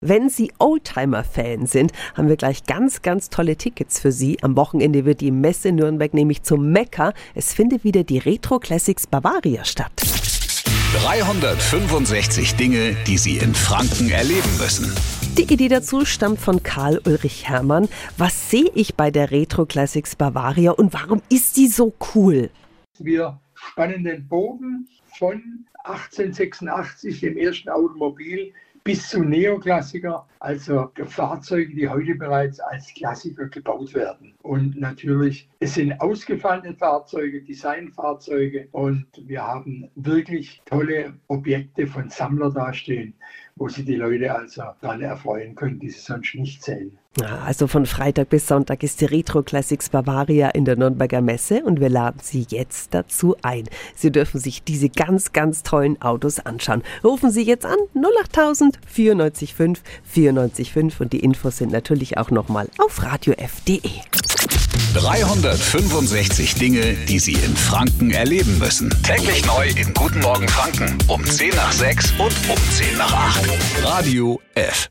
Wenn Sie Oldtimer-Fan sind, haben wir gleich ganz, ganz tolle Tickets für Sie. Am Wochenende wird die Messe Nürnberg nämlich zum Mekka. Es findet wieder die Retro Classics Bavaria statt. 365 Dinge, die Sie in Franken erleben müssen. Die Idee dazu stammt von Karl Ulrich Herrmann. Was sehe ich bei der Retro Classics Bavaria und warum ist die so cool? Wir spannen den Bogen von 1886, dem ersten Automobil, bis zu Neoklassiker, also Fahrzeuge, die heute bereits als Klassiker gebaut werden. Und natürlich, es sind ausgefallene Fahrzeuge, Designfahrzeuge und wir haben wirklich tolle Objekte von Sammler dastehen, wo sich die Leute also daran erfreuen können, die sie sonst nicht sehen. Also von Freitag bis Sonntag ist die Retro Classics Bavaria in der Nürnberger Messe und wir laden Sie jetzt dazu ein. Sie dürfen sich diese ganz, ganz tollen Autos anschauen. Rufen Sie jetzt an 08000 945 945 und die Infos sind natürlich auch nochmal auf radiof.de. 365 Dinge, die Sie in Franken erleben müssen. Täglich neu in Guten Morgen Franken um 10 nach 6 und um 10 nach 8. Radio F.